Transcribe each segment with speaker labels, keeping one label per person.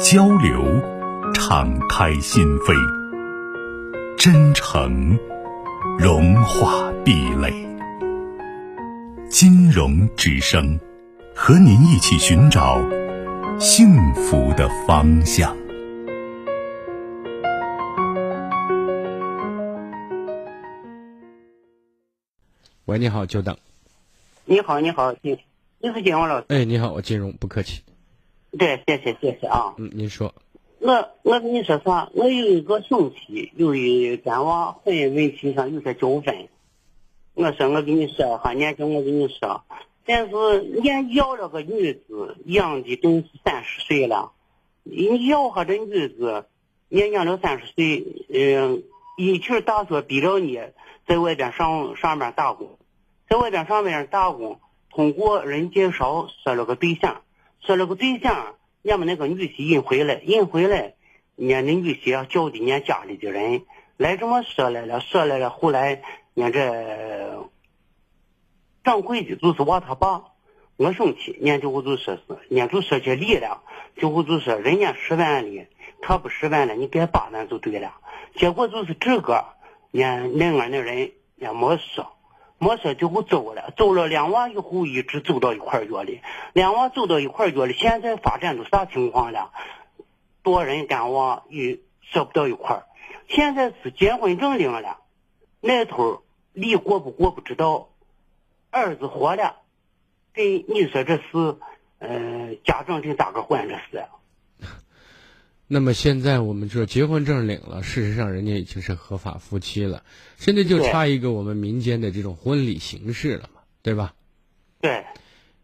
Speaker 1: 交流，敞开心扉；真诚，融化壁垒。金融之声，和您一起寻找幸福的方向。
Speaker 2: 喂，你好，久等。
Speaker 3: 你好，你好，你你是金融老师？
Speaker 2: 哎，你好，我金融，不客气。
Speaker 3: 对，谢谢谢谢啊。
Speaker 2: 嗯，您说。
Speaker 3: 我我跟你说啥？我有一个兄弟，由于跟我婚姻问题上有些纠纷。我说我跟你说哈，年轻我跟你说，但是俺要了个女子，养的都三十岁了。你要哈这女子，年养了三十岁，嗯，一去大学逼着你在外边上上班打工，在外边上班打工，通过人介绍说了个对象。说了个对象，俺们那个女婿引回来，引回来，俺那女婿叫的俺家里的人来这么说来了，说来了，后来俺这掌柜的就是我他爸，我生气，俺就我就说是，俺就说些理了，就我就说人家十万的，他不十万了，你给八万就对了，结果就是这个，俺那俺那人也没说。没说就走了，走了两万以后一直走到一块儿去了，两万走到一块儿去了。现在发展都啥情况了？多人干娃也说不到一块儿。现在是结婚证领了，那头离过不过不知道。儿子活了，给你说这是，呃，家长得咋个管这事？
Speaker 2: 那么现在我们说结婚证领了，事实上人家已经是合法夫妻了，现在就差一个我们民间的这种婚礼形式了嘛，对吧？
Speaker 3: 对。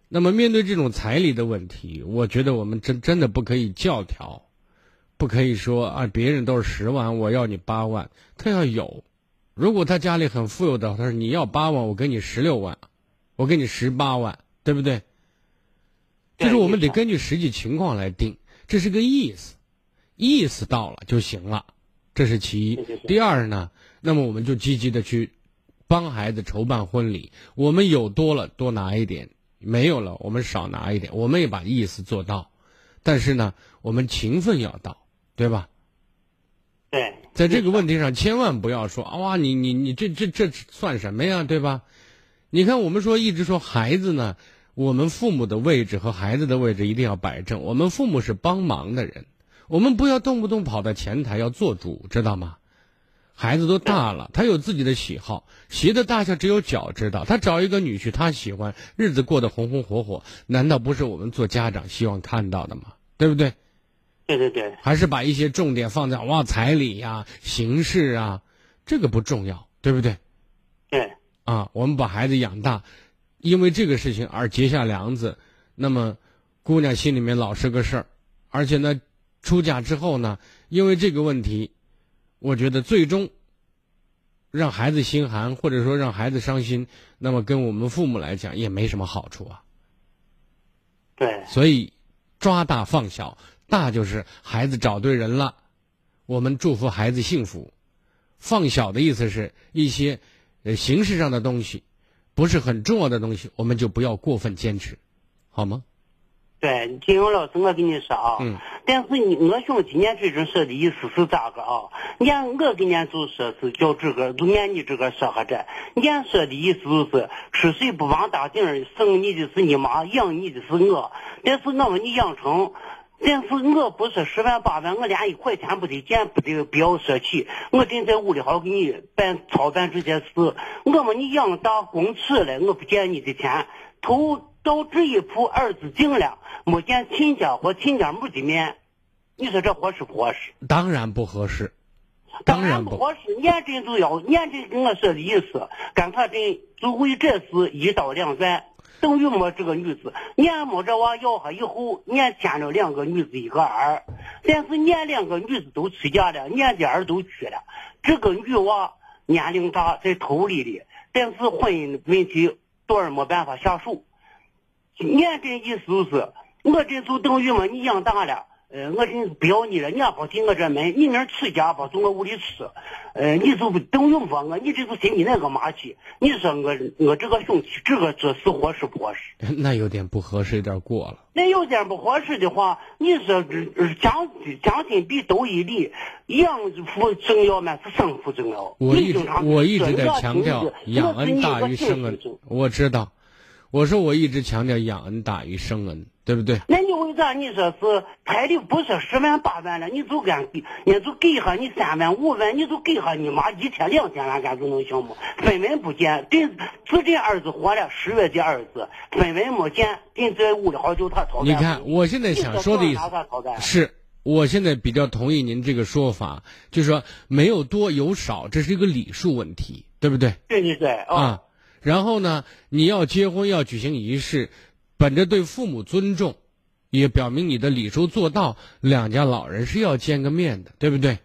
Speaker 2: 那么面对这种彩礼的问题，我觉得我们真真的不可以教条，不可以说啊，别人都是十万，我要你八万，他要有。如果他家里很富有的，他说你要八万，我给你十六万，我给你十八万，对不对？就是我们得根据实际情况来定，这是个意思。意思到了就行了，这是其一。第二呢，那么我们就积极的去帮孩子筹办婚礼。我们有多了多拿一点，没有了我们少拿一点。我们也把意思做到，但是呢，我们情分要到，对吧？
Speaker 3: 对，
Speaker 2: 在这个问题上，千万不要说哇，你你你这这这算什么呀，对吧？你看，我们说一直说孩子呢，我们父母的位置和孩子的位置一定要摆正。我们父母是帮忙的人。我们不要动不动跑到前台要做主，知道吗？孩子都大了，他有自己的喜好，鞋的大小只有脚知道。他找一个女婿，他喜欢，日子过得红红火火，难道不是我们做家长希望看到的吗？对不对？
Speaker 3: 对对对。
Speaker 2: 还是把一些重点放在哇彩礼呀、形式啊，这个不重要，对不对？
Speaker 3: 对。
Speaker 2: 啊，我们把孩子养大，因为这个事情而结下梁子，那么姑娘心里面老是个事儿，而且呢。出嫁之后呢，因为这个问题，我觉得最终让孩子心寒，或者说让孩子伤心，那么跟我们父母来讲也没什么好处啊。
Speaker 3: 对。
Speaker 2: 所以抓大放小，大就是孩子找对人了，我们祝福孩子幸福；放小的意思是一些呃形式上的东西，不是很重要的东西，我们就不要过分坚持，好吗？
Speaker 3: 对，金勇老师，我跟你说啊，
Speaker 2: 嗯，
Speaker 3: 但是你我兄弟伢这种说的意思是咋个啊？伢我跟伢就说是叫这个，就按你这个说和这，伢说的意思就是吃水不忘大井，生你的是你妈，养你的是我。但是我把你养成，但是我不说十万八万，我连一块钱不得见，不得不要说起。我正在屋里好给你办操办这件事，我把你养大供吃了，我不见你的钱，头。到这一步，儿子进了，没见亲家或亲家母的面，你说这合适不合适？
Speaker 2: 当然不合适，
Speaker 3: 当
Speaker 2: 然
Speaker 3: 不合适。验证就要验证跟我说的意思，干他真就为这事一刀两断。等于没这个女子。俺没这娃要下以后，俺添了两个女子一个儿，但是俺两个女子都出嫁了，俺的儿都娶了。这个女娃年龄大，在头里的，但是婚姻问题多少没办法下手。俺这意思就是，我这就等于么？你养大了。呃，我是不要你了，你也不进我这门，你明儿出家不从我屋里吃，呃，你就不等于说我，你这是心里那个嘛去？你说我我这个兄弟，这个这是合适不合适？
Speaker 2: 那有点不合适，有点过了。
Speaker 3: 那有点不合适的话，你说这将将心比斗一理，养父重要吗？是生父重要？
Speaker 2: 我一直我一直在强调养恩大于生恩，我知道。我说我一直强调养恩大于生恩，对不对？
Speaker 3: 那你为啥你说是彩礼不是十万八万了，你就给，你就给下你三万五万，你就给下你妈一千两千万，干就能行吗？分文不见，这自这儿子活了十月的儿子，分文没减，人在屋里好久他掏。
Speaker 2: 你看，我现在想说的意思是，我现在比较同意您这个说法，就是说没有多有少，这是一个礼数问题，对不对？
Speaker 3: 对对对啊。
Speaker 2: 然后呢，你要结婚要举行仪式，本着对父母尊重，也表明你的礼数做到，两家老人是要见个面的，对不对？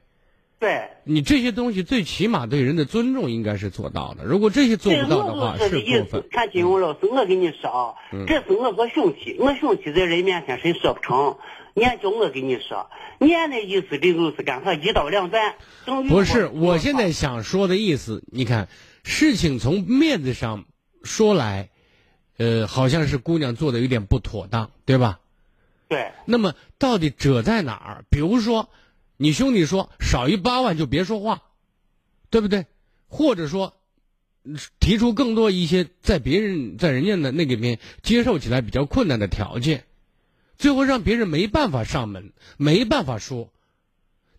Speaker 3: 对。
Speaker 2: 你这些东西最起码对人的尊重应该是做到的。如果这些做不到的话，是过分。
Speaker 3: 看金庸老师，我跟你说啊，这是我个兄弟，我兄弟在人面前谁说不成？你叫我跟你说，你那意思这就是干啥一刀两断？
Speaker 2: 不是，我现在想说的意思，你看。事情从面子上说来，呃，好像是姑娘做的有点不妥当，对吧？
Speaker 3: 对。
Speaker 2: 那么到底褶在哪儿？比如说，你兄弟说少于八万就别说话，对不对？或者说，提出更多一些在别人在人家的那个面接受起来比较困难的条件，最后让别人没办法上门，没办法说，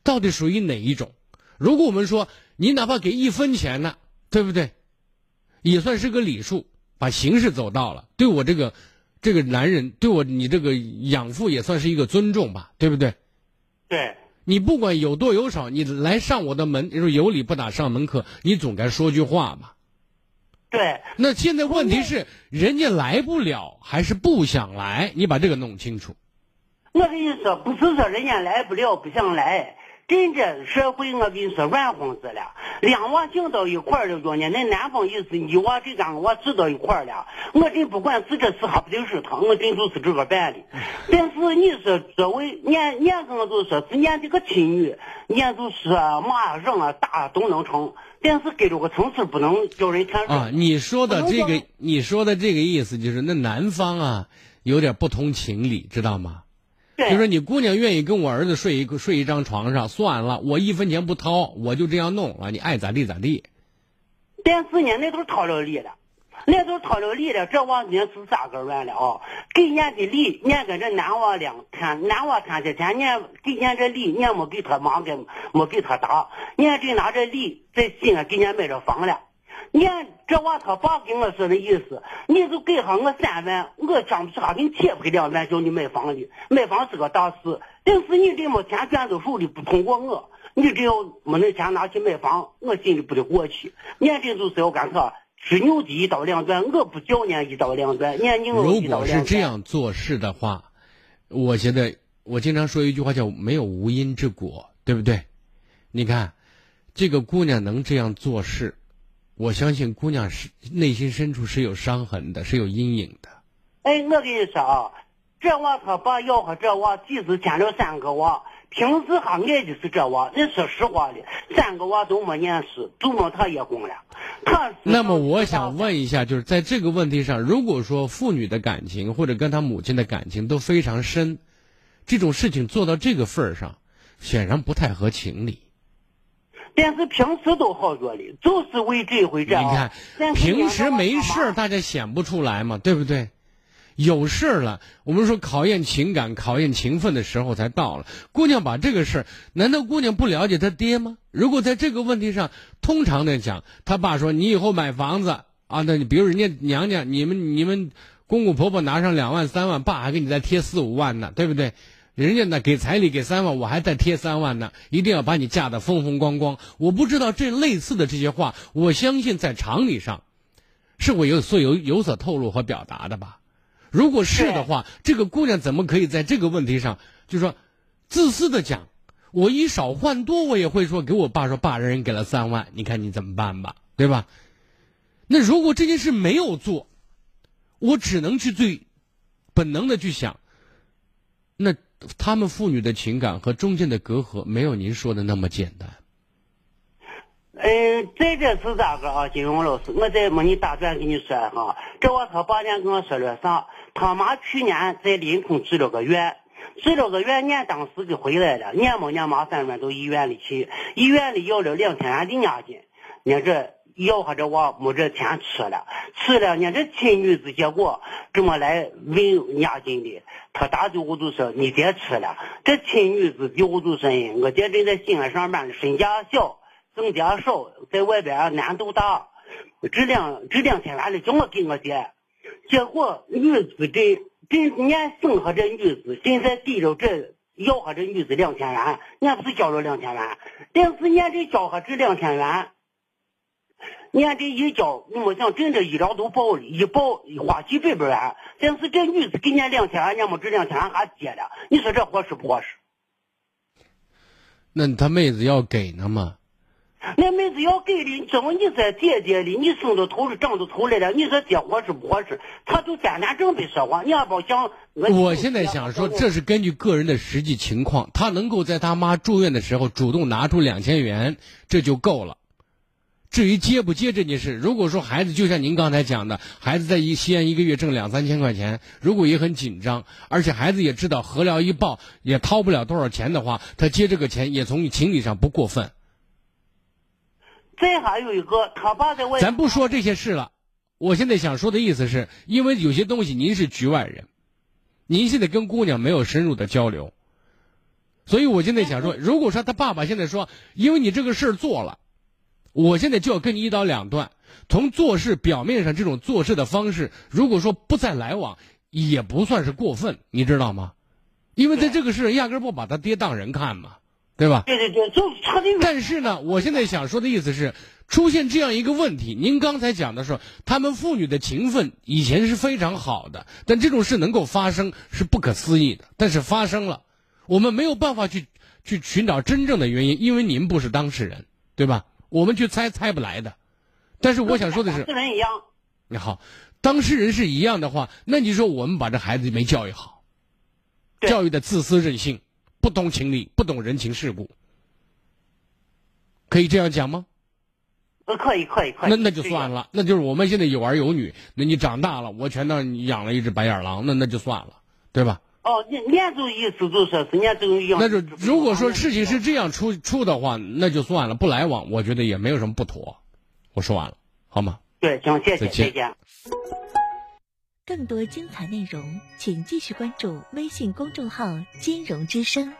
Speaker 2: 到底属于哪一种？如果我们说你哪怕给一分钱呢？对不对？也算是个礼数，把形式走到了。对我这个这个男人，对我你这个养父也算是一个尊重吧，对不对？
Speaker 3: 对。
Speaker 2: 你不管有多有少，你来上我的门，你说有理不打上门客，你总该说句话吧？
Speaker 3: 对。
Speaker 2: 那现在问题是，人家来不了，还是不想来？你把这个弄清楚。
Speaker 3: 我跟你说，不是说人家来不了，不想来。真这社会，我跟你说，乱哄子了。两娃行到一块儿了，叫呢，那男方意思，你娃这两个娃住到一块儿了。我真不管自这是还不就是他，我真就是这个办的。但是你说作为俺俺跟我就说是俺这个亲女，俺就是骂人啊打都能成，但是给这个层次不能叫人看。
Speaker 2: 啊，你说的这个，你说的这个意思就是那男方啊有点不通情理，知道吗？就说你姑娘愿意跟我儿子睡一个睡一张床上，算了，我一分钱不掏，我就这样弄了，你爱咋地咋地。
Speaker 3: 但是呢，那都是掏了礼了，那都是掏了礼了，这娃呢是咋个乱了啊？给伢的礼，伢跟这男娃两天，男娃谈这钱，伢给伢这礼，伢没给他忙，给没给他打，伢这拿着礼在西安给伢买着房了。你看这娃他爸跟我说的意思，你就给上我三万，我张不是还给你贴赔两万，叫你买房的。买房是个大事，但是你这没钱卷到手里不通过我，你只要没那钱拿去买房，我心里不得过去。你看这就是要干啥？吃牛的一刀两断，我不叫你一刀两断。你看你
Speaker 2: 如果是这样做事的话，我觉得我经常说一句话叫没有无因之果，对不对？你看这个姑娘能这样做事。我相信姑娘是内心深处是有伤痕的，是有阴影的。
Speaker 3: 哎，我跟你说啊，这娃他爸要和这娃几次添了三个娃，平时他爱的是这娃。你说实话的，三个娃都没念书，祖母他也供了。他
Speaker 2: 那么我想问一下，就是在这个问题上，如果说父女的感情或者跟他母亲的感情都非常深，这种事情做到这个份儿上，显然不太合情理。
Speaker 3: 但是平时都好着哩，就是为这回这。
Speaker 2: 你看，平时没事大家显不出来嘛，对不对？有事了，我们说考验情感、考验情分的时候才到了。姑娘把这个事儿，难道姑娘不了解她爹吗？如果在这个问题上，通常的讲，他爸说你以后买房子啊，那你比如人家娘家，你们你们公公婆婆拿上两万三万，爸还给你再贴四五万呢，对不对？人家呢给彩礼给三万，我还再贴三万呢，一定要把你嫁得风风光光。我不知道这类似的这些话，我相信在常理上，是我有所有有所透露和表达的吧？如果是的话，这个姑娘怎么可以在这个问题上，就说自私的讲，我以少换多，我也会说给我爸说，爸，人给了三万，你看你怎么办吧，对吧？那如果这件事没有做，我只能去最本能的去想，那他们父女的情感和中间的隔阂没有您说的那么简单。
Speaker 3: 嗯，这个是咋个啊？金荣老师，我再没你打断跟你说哈，这我他爸年跟我说了啥？他妈去年在临潼治了个院，治了个院，俺当时就回来了，俺没俺妈三人到医院里去，医院里要了两千元的押金，俺这要下这我没这钱吃了，吃了俺这亲女子结果这么来问押金的，他打的我就说你别吃了，这亲女子的我就说，我爹正在西安上班，身价小。挣点少，在外边难度大，这两这两千元的叫我给我爹，结果女子这这俺生下这女子，现在给了这要下这女子两千元，俺不是交了两千元，但是伢这交下这两千元，俺这一交，你没想真的医疗都报了，一报花几百百元，但是这女子给俺两千俺，俺没这两千元还结了，你说这合适不合适？
Speaker 2: 那他妹子要给呢吗？
Speaker 3: 那妹子要给的，怎么你在姐姐的，你生到头长到头来了，你说这合适不合适？他就简单正被说话，你要不想。
Speaker 2: 我现在想说，这是根据个人的实际情况，他能够在他妈住院的时候主动拿出两千元，这就够了。至于接不接这件事，如果说孩子就像您刚才讲的，孩子在一西安一个月挣两三千块钱，如果也很紧张，而且孩子也知道合疗一报也掏不了多少钱的话，他接这个钱也从情理上不过分。
Speaker 3: 再还有一个，他爸在问。
Speaker 2: 咱不说这些事了，我现在想说的意思是，因为有些东西您是局外人，您现在跟姑娘没有深入的交流，所以我现在想说，如果说他爸爸现在说，因为你这个事儿做了，我现在就要跟你一刀两断。从做事表面上这种做事的方式，如果说不再来往，也不算是过分，你知道吗？因为在这个事压根不把他爹当人看嘛。对吧？
Speaker 3: 对对对，就他的。
Speaker 2: 但是呢，我现在想说的意思是，出现这样一个问题，您刚才讲的时候，他们父女的情分以前是非常好的，但这种事能够发生是不可思议的。但是发生了，我们没有办法去去寻找真正的原因，因为您不是当事人，对吧？我们去猜猜不来的。但是我想说的是，
Speaker 3: 当事人一样。
Speaker 2: 你好，当事人是一样的话，那你说我们把这孩子没教育好，教育的自私任性。不懂情理，不懂人情世故，可以这样讲吗？
Speaker 3: 呃，可以，可以，可以。
Speaker 2: 那那就算了，那就是我们现在有儿有女，那你长大了，我全当养了一只白眼狼，那那就算了，对吧？
Speaker 3: 哦，年年就意思就说是年就养。
Speaker 2: 那就如果说事情是这样出出的话，那就算了，不来往，我觉得也没有什么不妥。我说完了，好吗？
Speaker 3: 对，行，谢谢，谢谢。
Speaker 4: 更多精彩内容，请继续关注微信公众号“金融之声”。